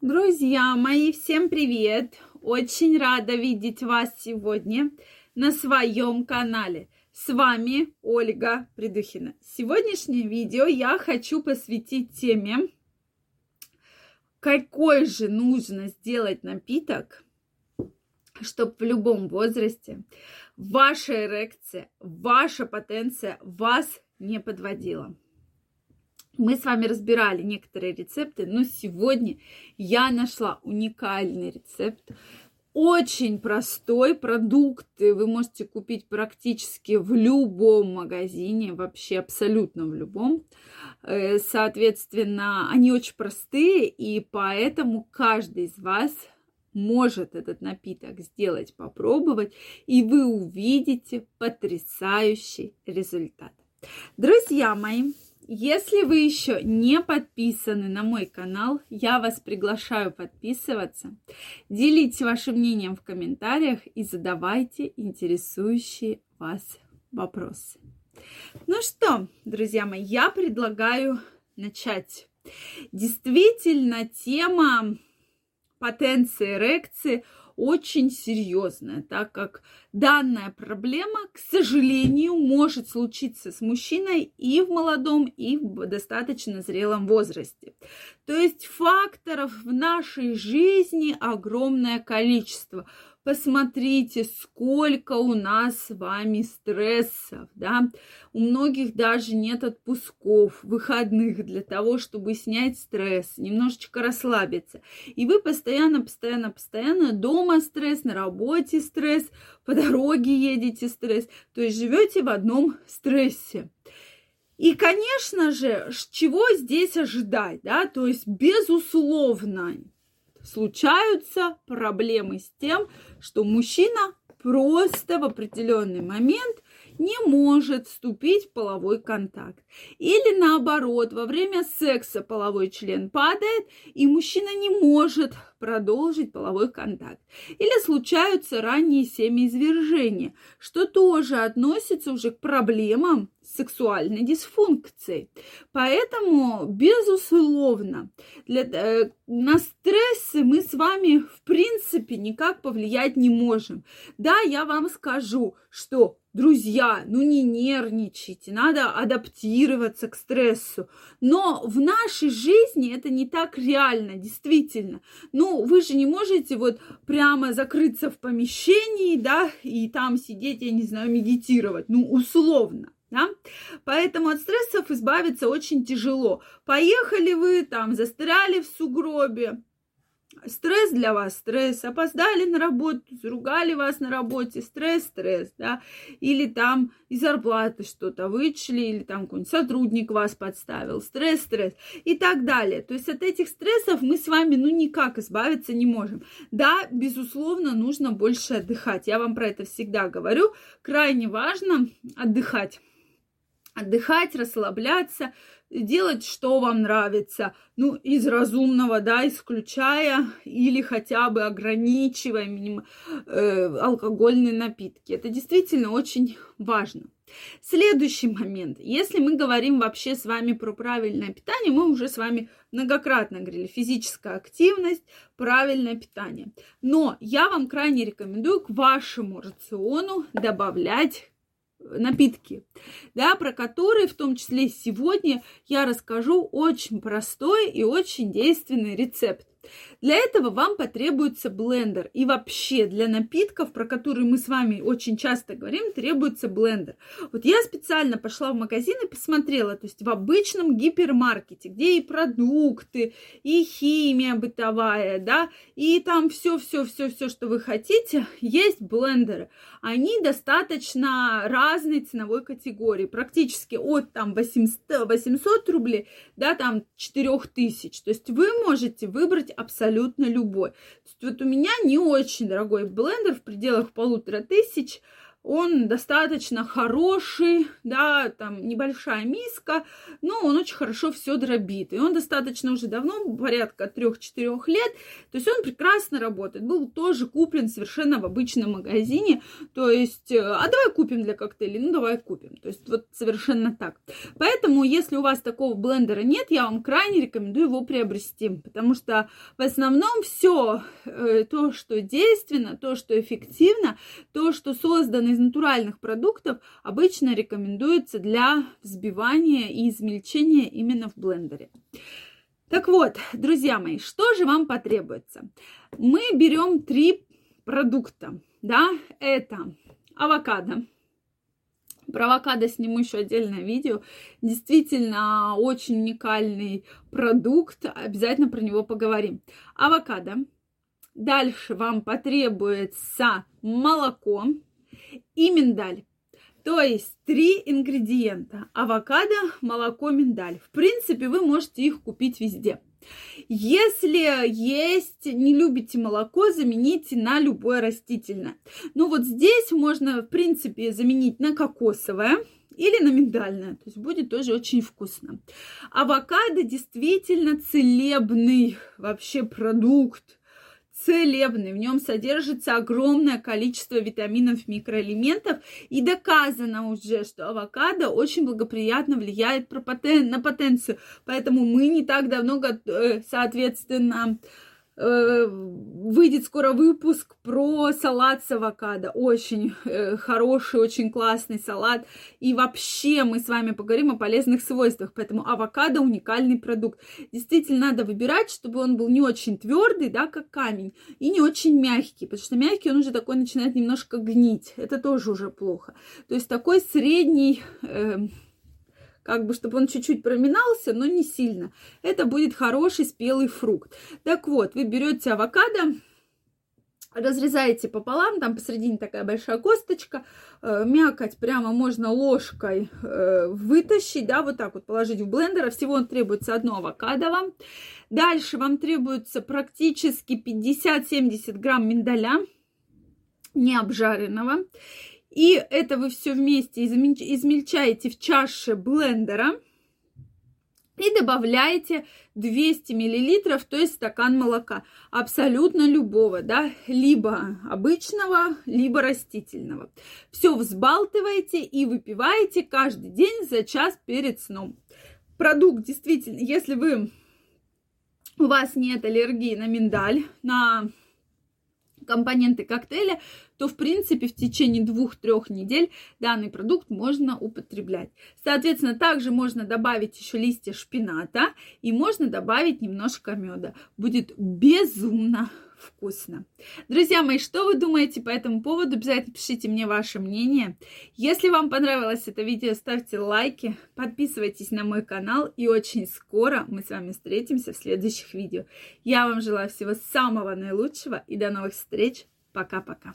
Друзья мои, всем привет! Очень рада видеть вас сегодня на своем канале. С вами Ольга Придухина. Сегодняшнее видео я хочу посвятить теме, какой же нужно сделать напиток, чтобы в любом возрасте ваша эрекция, ваша потенция вас не подводила. Мы с вами разбирали некоторые рецепты, но сегодня я нашла уникальный рецепт. Очень простой продукт, вы можете купить практически в любом магазине, вообще абсолютно в любом. Э, соответственно, они очень простые, и поэтому каждый из вас может этот напиток сделать, попробовать, и вы увидите потрясающий результат. Друзья мои, если вы еще не подписаны на мой канал, я вас приглашаю подписываться. Делитесь вашим мнением в комментариях и задавайте интересующие вас вопросы. Ну что, друзья мои, я предлагаю начать. Действительно, тема потенции эрекции – очень серьезная, так как данная проблема, к сожалению, может случиться с мужчиной и в молодом, и в достаточно зрелом возрасте. То есть факторов в нашей жизни огромное количество – Посмотрите, сколько у нас с вами стрессов, да. У многих даже нет отпусков, выходных для того, чтобы снять стресс, немножечко расслабиться. И вы постоянно, постоянно, постоянно дома стресс, на работе стресс, по дороге едете стресс. То есть живете в одном стрессе. И, конечно же, чего здесь ожидать, да, то есть, безусловно, случаются проблемы с тем, что мужчина просто в определенный момент не может вступить в половой контакт. Или наоборот, во время секса половой член падает, и мужчина не может продолжить половой контакт. Или случаются ранние семяизвержения, что тоже относится уже к проблемам сексуальной дисфункцией. Поэтому, безусловно, для, э, на стрессы мы с вами в принципе никак повлиять не можем. Да, я вам скажу, что Друзья, ну не нервничайте, надо адаптироваться к стрессу. Но в нашей жизни это не так реально, действительно. Ну, вы же не можете вот прямо закрыться в помещении, да, и там сидеть, я не знаю, медитировать, ну, условно. Да? Поэтому от стрессов избавиться очень тяжело. Поехали вы там, застряли в сугробе, Стресс для вас, стресс. Опоздали на работу, заругали вас на работе, стресс, стресс, да. Или там из зарплаты что-то вычли, или там какой-нибудь сотрудник вас подставил, стресс, стресс и так далее. То есть от этих стрессов мы с вами, ну, никак избавиться не можем. Да, безусловно, нужно больше отдыхать. Я вам про это всегда говорю. Крайне важно отдыхать отдыхать, расслабляться, делать, что вам нравится, ну, из разумного, да, исключая или хотя бы ограничивая миним, э, алкогольные напитки. Это действительно очень важно. Следующий момент. Если мы говорим вообще с вами про правильное питание, мы уже с вами многократно говорили, физическая активность, правильное питание. Но я вам крайне рекомендую к вашему рациону добавлять напитки, да, про которые в том числе сегодня я расскажу очень простой и очень действенный рецепт. Для этого вам потребуется блендер. И вообще для напитков, про которые мы с вами очень часто говорим, требуется блендер. Вот я специально пошла в магазин и посмотрела, то есть в обычном гипермаркете, где и продукты, и химия бытовая, да, и там все-все-все-все, что вы хотите, есть блендеры. Они достаточно разной ценовой категории, практически от там 800, 800 рублей до там 4000. То есть вы можете выбрать абсолютно абсолютно любой. То есть вот у меня не очень дорогой блендер в пределах полутора тысяч. Он достаточно хороший, да, там небольшая миска, но он очень хорошо все дробит. И он достаточно уже давно, порядка 3-4 лет, то есть он прекрасно работает. Был тоже куплен совершенно в обычном магазине, то есть, э, а давай купим для коктейлей, ну давай купим. То есть вот совершенно так. Поэтому, если у вас такого блендера нет, я вам крайне рекомендую его приобрести, потому что в основном все э, то, что действенно, то, что эффективно, то, что создано из натуральных продуктов обычно рекомендуется для взбивания и измельчения именно в блендере. Так вот, друзья мои, что же вам потребуется? Мы берем три продукта, да, это авокадо, про авокадо сниму еще отдельное видео. Действительно, очень уникальный продукт. Обязательно про него поговорим. Авокадо. Дальше вам потребуется молоко и миндаль. То есть три ингредиента. Авокадо, молоко, миндаль. В принципе, вы можете их купить везде. Если есть, не любите молоко, замените на любое растительное. Ну вот здесь можно, в принципе, заменить на кокосовое или на миндальное. То есть будет тоже очень вкусно. Авокадо действительно целебный вообще продукт целебный, в нем содержится огромное количество витаминов, микроэлементов, и доказано уже, что авокадо очень благоприятно влияет на потенцию, поэтому мы не так давно, э, соответственно, выйдет скоро выпуск про салат с авокадо. Очень э, хороший, очень классный салат. И вообще мы с вами поговорим о полезных свойствах. Поэтому авокадо уникальный продукт. Действительно надо выбирать, чтобы он был не очень твердый, да, как камень, и не очень мягкий. Потому что мягкий он уже такой начинает немножко гнить. Это тоже уже плохо. То есть такой средний... Э, как бы, чтобы он чуть-чуть проминался, но не сильно. Это будет хороший спелый фрукт. Так вот, вы берете авокадо, разрезаете пополам, там посередине такая большая косточка, э, мякоть прямо можно ложкой э, вытащить, да, вот так вот положить в блендер, а всего требуется одно авокадо вам. Дальше вам требуется практически 50-70 грамм миндаля, не обжаренного. И это вы все вместе измельчаете в чаше блендера и добавляете 200 миллилитров, то есть стакан молока, абсолютно любого, да, либо обычного, либо растительного. Все взбалтываете и выпиваете каждый день за час перед сном. Продукт действительно, если вы у вас нет аллергии на миндаль, на компоненты коктейля, то, в принципе, в течение двух-трех недель данный продукт можно употреблять. Соответственно, также можно добавить еще листья шпината и можно добавить немножко меда. Будет безумно вкусно. Друзья мои, что вы думаете по этому поводу? Обязательно пишите мне ваше мнение. Если вам понравилось это видео, ставьте лайки, подписывайтесь на мой канал и очень скоро мы с вами встретимся в следующих видео. Я вам желаю всего самого наилучшего и до новых встреч. Пока-пока.